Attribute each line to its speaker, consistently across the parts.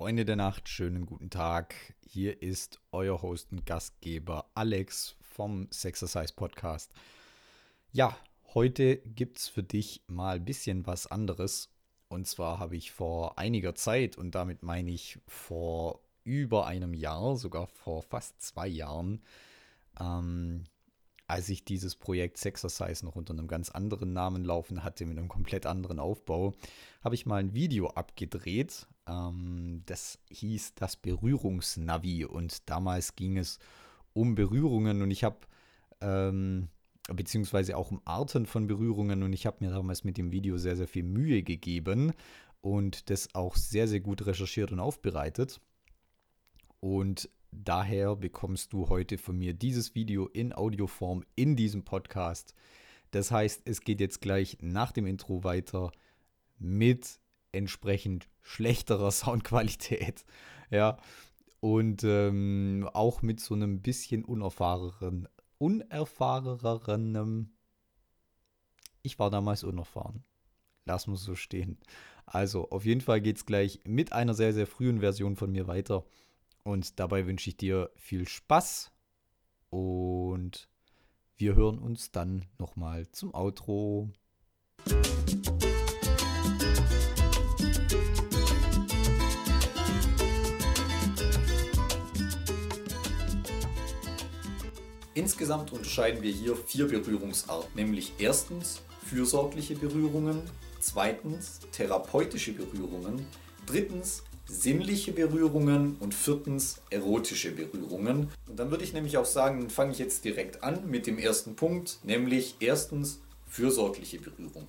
Speaker 1: Freunde der Nacht, schönen guten Tag. Hier ist euer Host und Gastgeber Alex vom Sexercise Podcast. Ja, heute gibt es für dich mal ein bisschen was anderes. Und zwar habe ich vor einiger Zeit, und damit meine ich vor über einem Jahr, sogar vor fast zwei Jahren, ähm, als ich dieses Projekt Sexercise noch unter einem ganz anderen Namen laufen hatte, mit einem komplett anderen Aufbau, habe ich mal ein Video abgedreht. Ähm, das hieß das Berührungsnavi und damals ging es um Berührungen und ich habe, ähm, beziehungsweise auch um Arten von Berührungen und ich habe mir damals mit dem Video sehr, sehr viel Mühe gegeben und das auch sehr, sehr gut recherchiert und aufbereitet. Und Daher bekommst du heute von mir dieses Video in Audioform in diesem Podcast. Das heißt, es geht jetzt gleich nach dem Intro weiter mit entsprechend schlechterer Soundqualität. Ja, und ähm, auch mit so einem bisschen unerfahrenen, unerfahrenem. Ich war damals unerfahren. Lass uns so stehen. Also, auf jeden Fall geht es gleich mit einer sehr, sehr frühen Version von mir weiter. Und dabei wünsche ich dir viel Spaß und wir hören uns dann nochmal zum Outro. Insgesamt unterscheiden wir hier vier Berührungsarten, nämlich erstens fürsorgliche Berührungen, zweitens therapeutische Berührungen, drittens sinnliche Berührungen und viertens erotische Berührungen. Und dann würde ich nämlich auch sagen, fange ich jetzt direkt an mit dem ersten Punkt, nämlich erstens fürsorgliche Berührungen.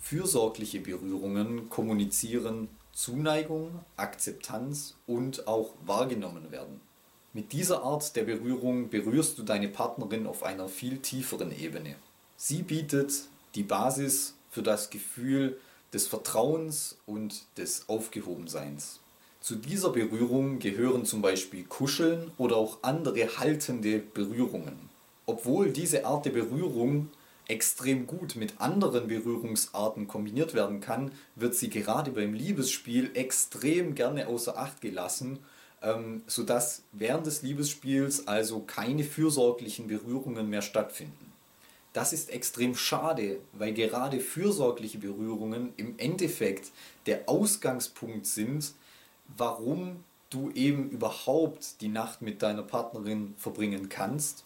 Speaker 1: Fürsorgliche Berührungen kommunizieren Zuneigung, Akzeptanz und auch wahrgenommen werden. Mit dieser Art der Berührung berührst du deine Partnerin auf einer viel tieferen Ebene. Sie bietet die Basis für das Gefühl des Vertrauens und des Aufgehobenseins. Zu dieser Berührung gehören zum Beispiel Kuscheln oder auch andere haltende Berührungen. Obwohl diese Art der Berührung extrem gut mit anderen Berührungsarten kombiniert werden kann, wird sie gerade beim Liebesspiel extrem gerne außer Acht gelassen, ähm, sodass während des Liebesspiels also keine fürsorglichen Berührungen mehr stattfinden. Das ist extrem schade, weil gerade fürsorgliche Berührungen im Endeffekt der Ausgangspunkt sind, warum du eben überhaupt die Nacht mit deiner Partnerin verbringen kannst.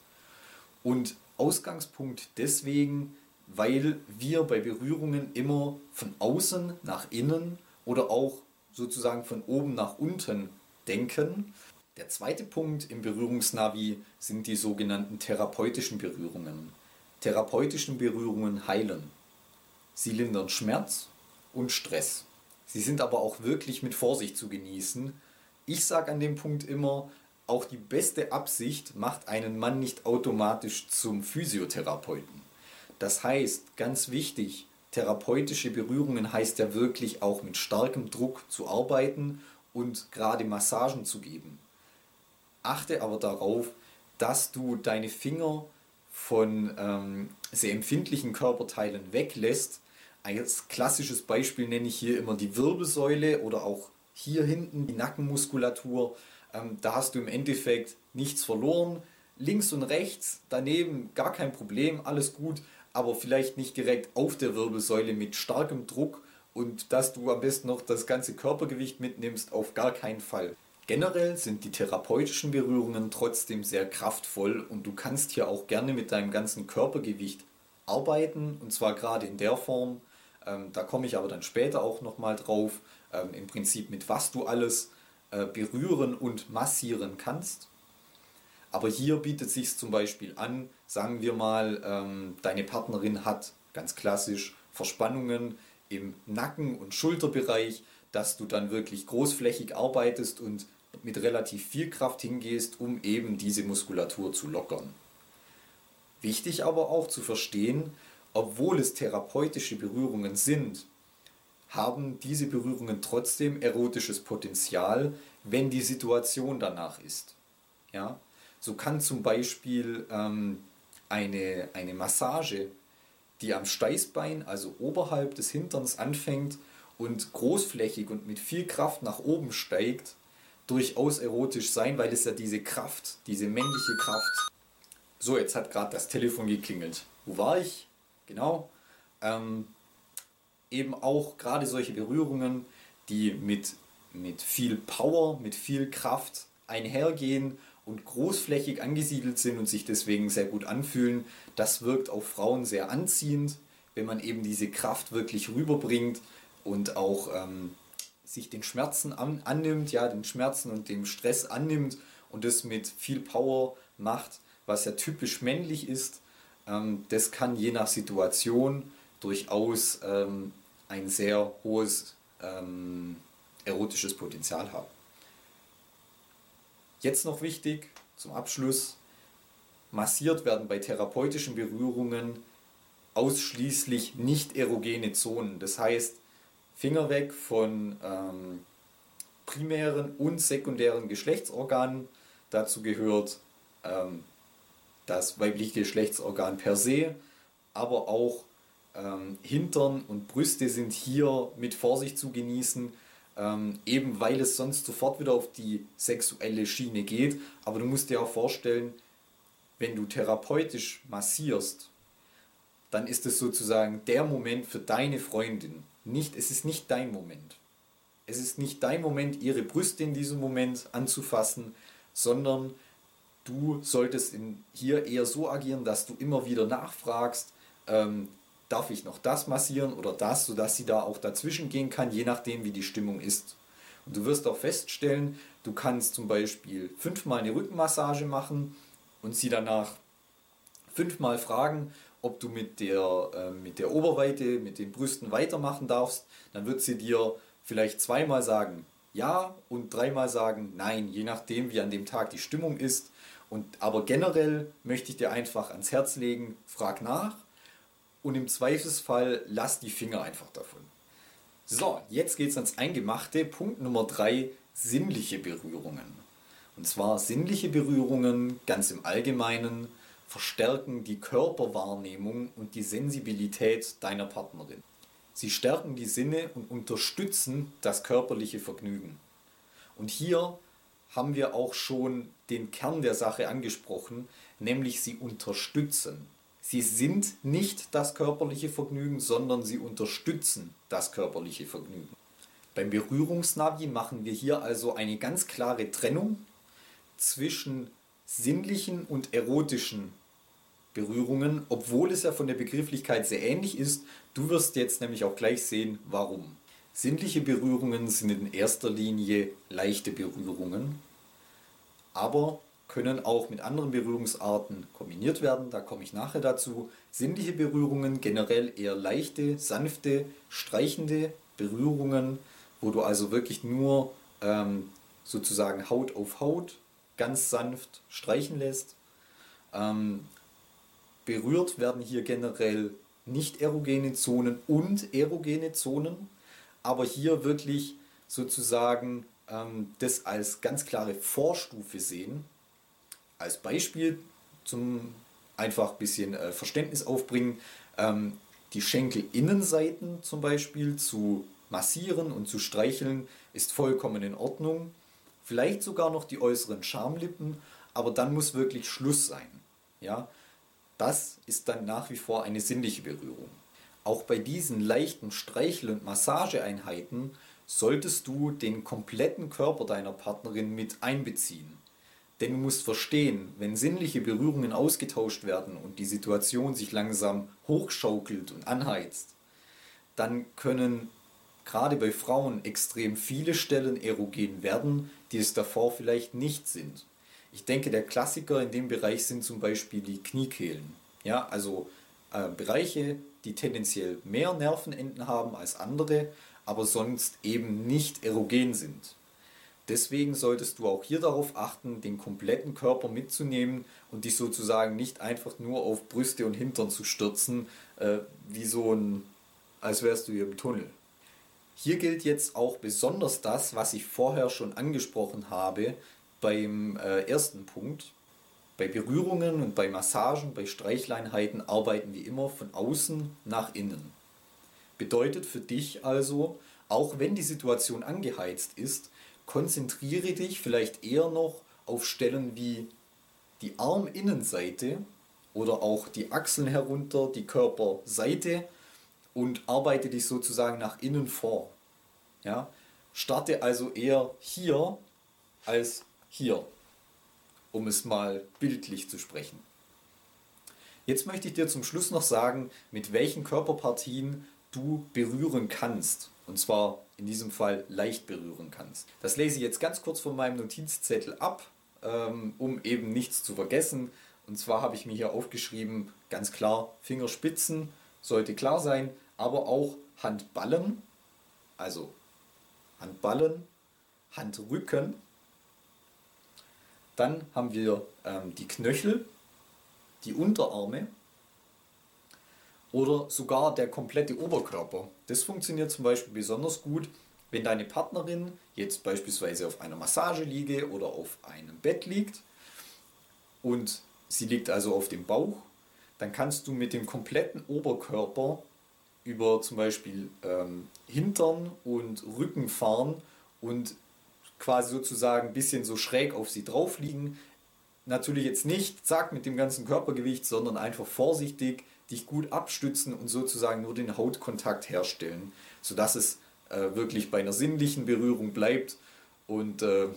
Speaker 1: Und Ausgangspunkt deswegen, weil wir bei Berührungen immer von außen nach innen oder auch sozusagen von oben nach unten denken. Der zweite Punkt im Berührungsnavi sind die sogenannten therapeutischen Berührungen. Therapeutischen Berührungen heilen. Sie lindern Schmerz und Stress. Sie sind aber auch wirklich mit Vorsicht zu genießen. Ich sage an dem Punkt immer, auch die beste Absicht macht einen Mann nicht automatisch zum Physiotherapeuten. Das heißt, ganz wichtig, therapeutische Berührungen heißt ja wirklich auch mit starkem Druck zu arbeiten und gerade Massagen zu geben. Achte aber darauf, dass du deine Finger von ähm, sehr empfindlichen Körperteilen weglässt, als klassisches Beispiel nenne ich hier immer die Wirbelsäule oder auch hier hinten die Nackenmuskulatur. Ähm, da hast du im Endeffekt nichts verloren. Links und rechts daneben gar kein Problem, alles gut, aber vielleicht nicht direkt auf der Wirbelsäule mit starkem Druck und dass du am besten noch das ganze Körpergewicht mitnimmst, auf gar keinen Fall. Generell sind die therapeutischen Berührungen trotzdem sehr kraftvoll und du kannst hier auch gerne mit deinem ganzen Körpergewicht arbeiten und zwar gerade in der Form, ähm, da komme ich aber dann später auch nochmal drauf, ähm, im Prinzip mit was du alles äh, berühren und massieren kannst. Aber hier bietet sich zum Beispiel an, sagen wir mal, ähm, deine Partnerin hat ganz klassisch Verspannungen im Nacken- und Schulterbereich, dass du dann wirklich großflächig arbeitest und mit relativ viel Kraft hingehst, um eben diese Muskulatur zu lockern. Wichtig aber auch zu verstehen, obwohl es therapeutische Berührungen sind, haben diese Berührungen trotzdem erotisches Potenzial, wenn die Situation danach ist. Ja? So kann zum Beispiel ähm, eine, eine Massage, die am Steißbein, also oberhalb des Hinterns anfängt und großflächig und mit viel Kraft nach oben steigt, durchaus erotisch sein, weil es ja diese Kraft, diese männliche Kraft. So, jetzt hat gerade das Telefon geklingelt. Wo war ich? Genau. Ähm, eben auch gerade solche Berührungen, die mit, mit viel Power, mit viel Kraft einhergehen und großflächig angesiedelt sind und sich deswegen sehr gut anfühlen, das wirkt auf Frauen sehr anziehend, wenn man eben diese Kraft wirklich rüberbringt und auch ähm, sich den Schmerzen an, annimmt, ja, den Schmerzen und dem Stress annimmt und das mit viel Power macht, was ja typisch männlich ist. Ähm, das kann je nach Situation durchaus ähm, ein sehr hohes ähm, erotisches Potenzial haben. Jetzt noch wichtig zum Abschluss, massiert werden bei therapeutischen Berührungen ausschließlich nicht erogene Zonen. Das heißt, Finger weg von ähm, primären und sekundären Geschlechtsorganen. Dazu gehört ähm, das weibliche Geschlechtsorgan per se, aber auch ähm, Hintern und Brüste sind hier mit Vorsicht zu genießen, ähm, eben weil es sonst sofort wieder auf die sexuelle Schiene geht. Aber du musst dir auch vorstellen, wenn du therapeutisch massierst, dann ist es sozusagen der Moment für deine Freundin nicht, es ist nicht dein Moment. Es ist nicht dein Moment, ihre Brüste in diesem Moment anzufassen, sondern du solltest in, hier eher so agieren, dass du immer wieder nachfragst, ähm, darf ich noch das massieren oder das, sodass sie da auch dazwischen gehen kann, je nachdem, wie die Stimmung ist. Und du wirst auch feststellen, du kannst zum Beispiel fünfmal eine Rückenmassage machen und sie danach fünfmal fragen, ob du mit der, äh, mit der Oberweite, mit den Brüsten weitermachen darfst, dann wird sie dir vielleicht zweimal sagen ja und dreimal sagen nein, je nachdem, wie an dem Tag die Stimmung ist. Und, aber generell möchte ich dir einfach ans Herz legen, frag nach und im Zweifelsfall lass die Finger einfach davon. So, jetzt geht es ans Eingemachte. Punkt Nummer drei sinnliche Berührungen. Und zwar sinnliche Berührungen ganz im Allgemeinen verstärken die Körperwahrnehmung und die Sensibilität deiner Partnerin. Sie stärken die Sinne und unterstützen das körperliche Vergnügen. Und hier haben wir auch schon den Kern der Sache angesprochen, nämlich sie unterstützen. Sie sind nicht das körperliche Vergnügen, sondern sie unterstützen das körperliche Vergnügen. Beim Berührungsnavi machen wir hier also eine ganz klare Trennung zwischen sinnlichen und erotischen Berührungen, obwohl es ja von der Begrifflichkeit sehr ähnlich ist. Du wirst jetzt nämlich auch gleich sehen, warum. Sinnliche Berührungen sind in erster Linie leichte Berührungen, aber können auch mit anderen Berührungsarten kombiniert werden, da komme ich nachher dazu. Sinnliche Berührungen generell eher leichte, sanfte, streichende Berührungen, wo du also wirklich nur ähm, sozusagen Haut auf Haut ganz sanft streichen lässt. Ähm, berührt werden hier generell nicht erogene Zonen und erogene Zonen, aber hier wirklich sozusagen ähm, das als ganz klare Vorstufe sehen. Als Beispiel zum einfach ein bisschen äh, Verständnis aufbringen, ähm, die Schenkelinnenseiten zum Beispiel zu massieren und zu streicheln ist vollkommen in Ordnung vielleicht sogar noch die äußeren Schamlippen, aber dann muss wirklich Schluss sein. Ja? Das ist dann nach wie vor eine sinnliche Berührung. Auch bei diesen leichten Streichel- und Massageeinheiten solltest du den kompletten Körper deiner Partnerin mit einbeziehen. Denn du musst verstehen, wenn sinnliche Berührungen ausgetauscht werden und die Situation sich langsam hochschaukelt und anheizt, dann können gerade bei Frauen extrem viele Stellen erogen werden, die es davor vielleicht nicht sind. Ich denke, der Klassiker in dem Bereich sind zum Beispiel die Kniekehlen. Ja, also äh, Bereiche, die tendenziell mehr Nervenenden haben als andere, aber sonst eben nicht erogen sind. Deswegen solltest du auch hier darauf achten, den kompletten Körper mitzunehmen und dich sozusagen nicht einfach nur auf Brüste und Hintern zu stürzen, äh, wie so ein, als wärst du hier im Tunnel. Hier gilt jetzt auch besonders das, was ich vorher schon angesprochen habe beim äh, ersten Punkt. Bei Berührungen und bei Massagen, bei Streichleinheiten arbeiten wir immer von außen nach innen. Bedeutet für dich also, auch wenn die Situation angeheizt ist, konzentriere dich vielleicht eher noch auf Stellen wie die Arminnenseite oder auch die Achseln herunter, die Körperseite und arbeite dich sozusagen nach innen vor. Ja? Starte also eher hier als hier, um es mal bildlich zu sprechen. Jetzt möchte ich dir zum Schluss noch sagen, mit welchen Körperpartien du berühren kannst. Und zwar in diesem Fall leicht berühren kannst. Das lese ich jetzt ganz kurz von meinem Notizzettel ab, ähm, um eben nichts zu vergessen. Und zwar habe ich mir hier aufgeschrieben, ganz klar, Fingerspitzen sollte klar sein, aber auch Handballen, also Handballen, Handrücken. Dann haben wir ähm, die Knöchel, die Unterarme oder sogar der komplette Oberkörper. Das funktioniert zum Beispiel besonders gut, wenn deine Partnerin jetzt beispielsweise auf einer Massage liege oder auf einem Bett liegt und sie liegt also auf dem Bauch, dann kannst du mit dem kompletten Oberkörper über zum Beispiel ähm, Hintern und Rücken fahren und quasi sozusagen ein bisschen so schräg auf sie drauf liegen. Natürlich jetzt nicht, zack, mit dem ganzen Körpergewicht, sondern einfach vorsichtig dich gut abstützen und sozusagen nur den Hautkontakt herstellen, sodass es äh, wirklich bei einer sinnlichen Berührung bleibt und äh,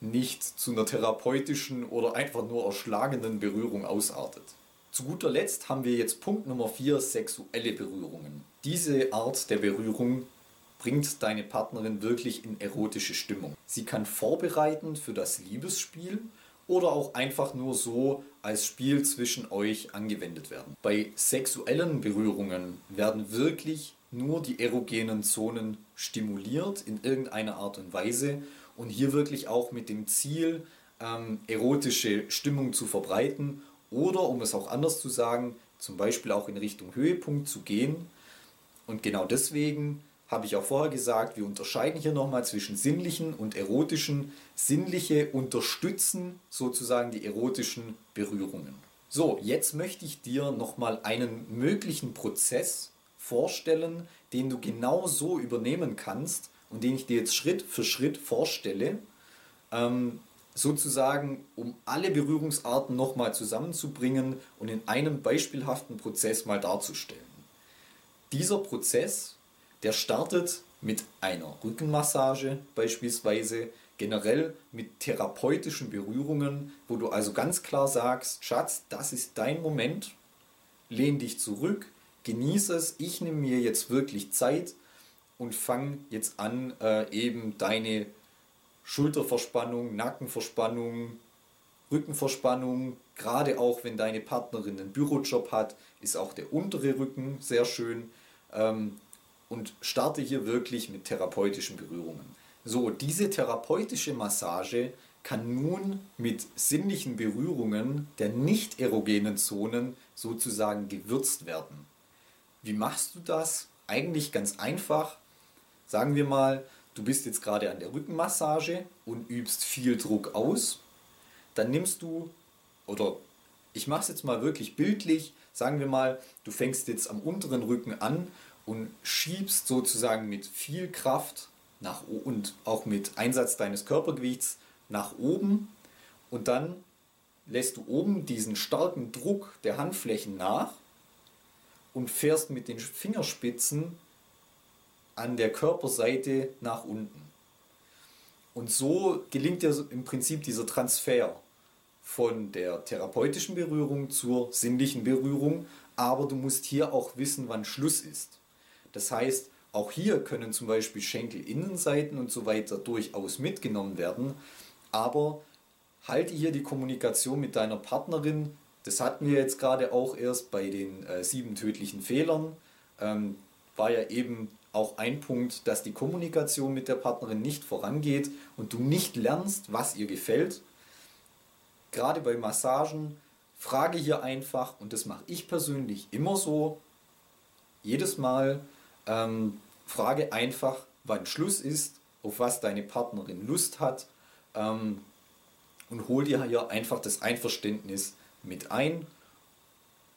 Speaker 1: nicht zu einer therapeutischen oder einfach nur erschlagenden Berührung ausartet. Zu guter Letzt haben wir jetzt Punkt Nummer 4, sexuelle Berührungen. Diese Art der Berührung bringt deine Partnerin wirklich in erotische Stimmung. Sie kann vorbereiten für das Liebesspiel oder auch einfach nur so als Spiel zwischen euch angewendet werden. Bei sexuellen Berührungen werden wirklich nur die erogenen Zonen stimuliert in irgendeiner Art und Weise und hier wirklich auch mit dem Ziel, ähm, erotische Stimmung zu verbreiten oder, um es auch anders zu sagen, zum Beispiel auch in Richtung Höhepunkt zu gehen. Und genau deswegen habe ich auch vorher gesagt, wir unterscheiden hier nochmal zwischen sinnlichen und erotischen. Sinnliche unterstützen sozusagen die erotischen Berührungen. So, jetzt möchte ich dir nochmal einen möglichen Prozess vorstellen, den du genau so übernehmen kannst und den ich dir jetzt Schritt für Schritt vorstelle, ähm, sozusagen um alle Berührungsarten nochmal zusammenzubringen und in einem beispielhaften Prozess mal darzustellen. Dieser Prozess der startet mit einer Rückenmassage beispielsweise, generell mit therapeutischen Berührungen, wo du also ganz klar sagst, Schatz, das ist dein Moment, lehn dich zurück, genieße es, ich nehme mir jetzt wirklich Zeit und fange jetzt an, äh, eben deine Schulterverspannung, Nackenverspannung, Rückenverspannung, gerade auch wenn deine Partnerin einen Bürojob hat, ist auch der untere Rücken sehr schön. Ähm, und starte hier wirklich mit therapeutischen Berührungen. So, diese therapeutische Massage kann nun mit sinnlichen Berührungen der nicht erogenen Zonen sozusagen gewürzt werden. Wie machst du das? Eigentlich ganz einfach. Sagen wir mal, du bist jetzt gerade an der Rückenmassage und übst viel Druck aus. Dann nimmst du, oder ich mache es jetzt mal wirklich bildlich, sagen wir mal, du fängst jetzt am unteren Rücken an und schiebst sozusagen mit viel Kraft nach und auch mit Einsatz deines Körpergewichts nach oben und dann lässt du oben diesen starken Druck der Handflächen nach und fährst mit den Fingerspitzen an der Körperseite nach unten. Und so gelingt dir im Prinzip dieser Transfer von der therapeutischen Berührung zur sinnlichen Berührung, aber du musst hier auch wissen, wann Schluss ist. Das heißt, auch hier können zum Beispiel Schenkelinnenseiten und so weiter durchaus mitgenommen werden, aber halte hier die Kommunikation mit deiner Partnerin. Das hatten wir jetzt gerade auch erst bei den äh, sieben tödlichen Fehlern. Ähm, war ja eben auch ein Punkt, dass die Kommunikation mit der Partnerin nicht vorangeht und du nicht lernst, was ihr gefällt. Gerade bei Massagen frage hier einfach, und das mache ich persönlich immer so, jedes Mal, ähm, frage einfach, wann Schluss ist, auf was deine Partnerin Lust hat ähm, und hol dir hier einfach das Einverständnis mit ein,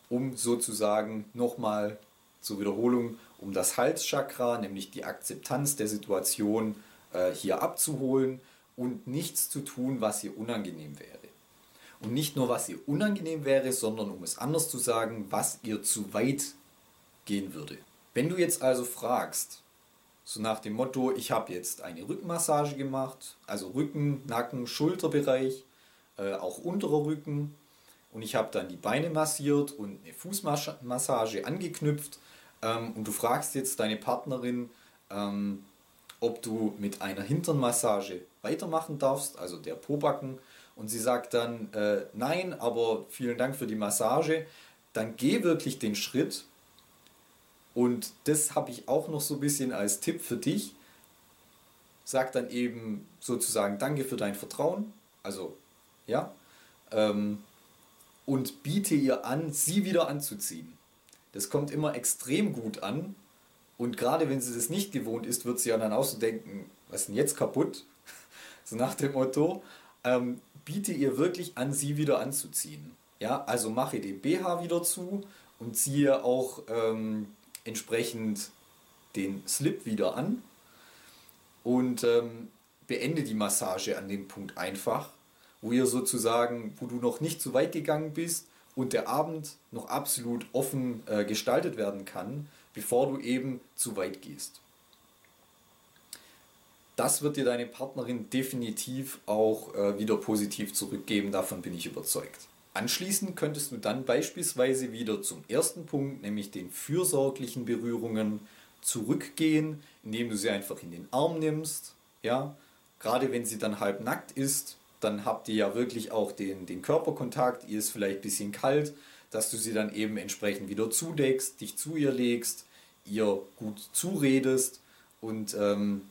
Speaker 1: um sozusagen nochmal zur Wiederholung, um das Halschakra, nämlich die Akzeptanz der Situation äh, hier abzuholen und nichts zu tun, was ihr unangenehm wäre. Und nicht nur, was ihr unangenehm wäre, sondern um es anders zu sagen, was ihr zu weit gehen würde. Wenn du jetzt also fragst, so nach dem Motto, ich habe jetzt eine Rückenmassage gemacht, also Rücken, Nacken, Schulterbereich, äh, auch unterer Rücken und ich habe dann die Beine massiert und eine Fußmassage angeknüpft ähm, und du fragst jetzt deine Partnerin, ähm, ob du mit einer Hinternmassage weitermachen darfst, also der Pobacken, und sie sagt dann, äh, nein, aber vielen Dank für die Massage, dann geh wirklich den Schritt und das habe ich auch noch so ein bisschen als Tipp für dich. Sag dann eben sozusagen Danke für dein Vertrauen. Also, ja. Ähm, und biete ihr an, sie wieder anzuziehen. Das kommt immer extrem gut an. Und gerade wenn sie das nicht gewohnt ist, wird sie ja dann auch so denken, was ist denn jetzt kaputt? so nach dem Motto. Ähm, biete ihr wirklich an, sie wieder anzuziehen. Ja, also mache den BH wieder zu und ziehe auch ähm, entsprechend den Slip wieder an und ähm, beende die Massage an dem Punkt einfach, wo ihr sozusagen, wo du noch nicht zu weit gegangen bist und der Abend noch absolut offen äh, gestaltet werden kann, bevor du eben zu weit gehst. Das wird dir deine Partnerin definitiv auch äh, wieder positiv zurückgeben, davon bin ich überzeugt. Anschließend könntest du dann beispielsweise wieder zum ersten Punkt, nämlich den fürsorglichen Berührungen, zurückgehen, indem du sie einfach in den Arm nimmst. Ja, gerade wenn sie dann halb nackt ist, dann habt ihr ja wirklich auch den, den Körperkontakt, ihr ist vielleicht ein bisschen kalt, dass du sie dann eben entsprechend wieder zudeckst, dich zu ihr legst, ihr gut zuredest und ähm,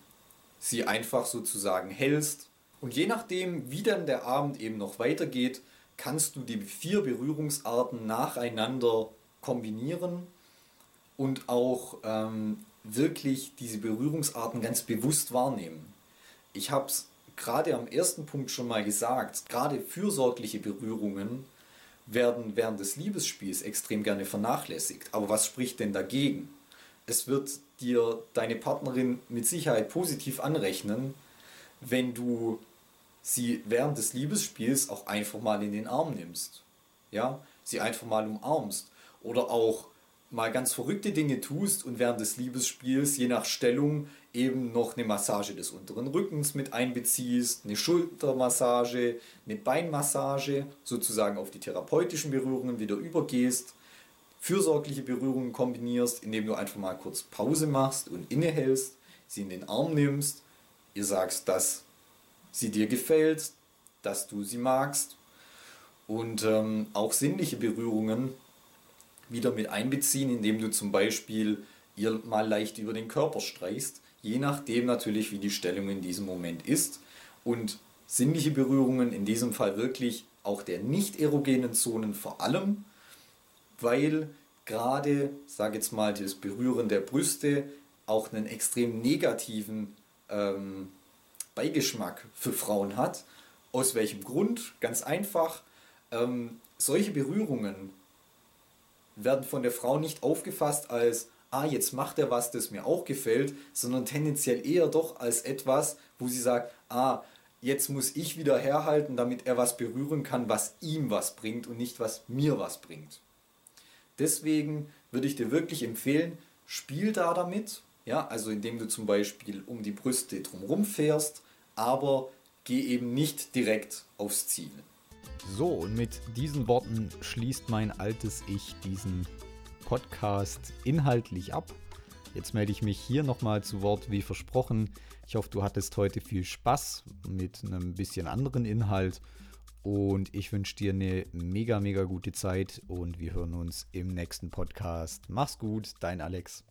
Speaker 1: sie einfach sozusagen hältst. Und je nachdem, wie dann der Abend eben noch weitergeht, kannst du die vier Berührungsarten nacheinander kombinieren und auch ähm, wirklich diese Berührungsarten ganz bewusst wahrnehmen. Ich habe es gerade am ersten Punkt schon mal gesagt, gerade fürsorgliche Berührungen werden während des Liebesspiels extrem gerne vernachlässigt. Aber was spricht denn dagegen? Es wird dir deine Partnerin mit Sicherheit positiv anrechnen, wenn du sie während des Liebesspiels auch einfach mal in den Arm nimmst. Ja, sie einfach mal umarmst. Oder auch mal ganz verrückte Dinge tust und während des Liebesspiels je nach Stellung eben noch eine Massage des unteren Rückens mit einbeziehst, eine Schultermassage, eine Beinmassage, sozusagen auf die therapeutischen Berührungen wieder übergehst, fürsorgliche Berührungen kombinierst, indem du einfach mal kurz Pause machst und innehältst, sie in den Arm nimmst, ihr sagst, das sie dir gefällt, dass du sie magst und ähm, auch sinnliche Berührungen wieder mit einbeziehen, indem du zum Beispiel ihr mal leicht über den Körper streichst, je nachdem natürlich, wie die Stellung in diesem Moment ist. Und sinnliche Berührungen in diesem Fall wirklich auch der nicht erogenen Zonen vor allem, weil gerade, sage jetzt mal, das Berühren der Brüste auch einen extrem negativen ähm, Beigeschmack für Frauen hat. Aus welchem Grund? Ganz einfach. Ähm, solche Berührungen werden von der Frau nicht aufgefasst als, ah, jetzt macht er was, das mir auch gefällt, sondern tendenziell eher doch als etwas, wo sie sagt, ah, jetzt muss ich wieder herhalten, damit er was berühren kann, was ihm was bringt und nicht was mir was bringt. Deswegen würde ich dir wirklich empfehlen, spiel da damit, ja, also indem du zum Beispiel um die Brüste drumherum fährst, aber geh eben nicht direkt aufs Ziel.
Speaker 2: So, und mit diesen Worten schließt mein altes Ich diesen Podcast inhaltlich ab. Jetzt melde ich mich hier nochmal zu Wort wie versprochen. Ich hoffe, du hattest heute viel Spaß mit einem bisschen anderen Inhalt und ich wünsche dir eine mega, mega gute Zeit und wir hören uns im nächsten Podcast. Mach's gut, dein Alex.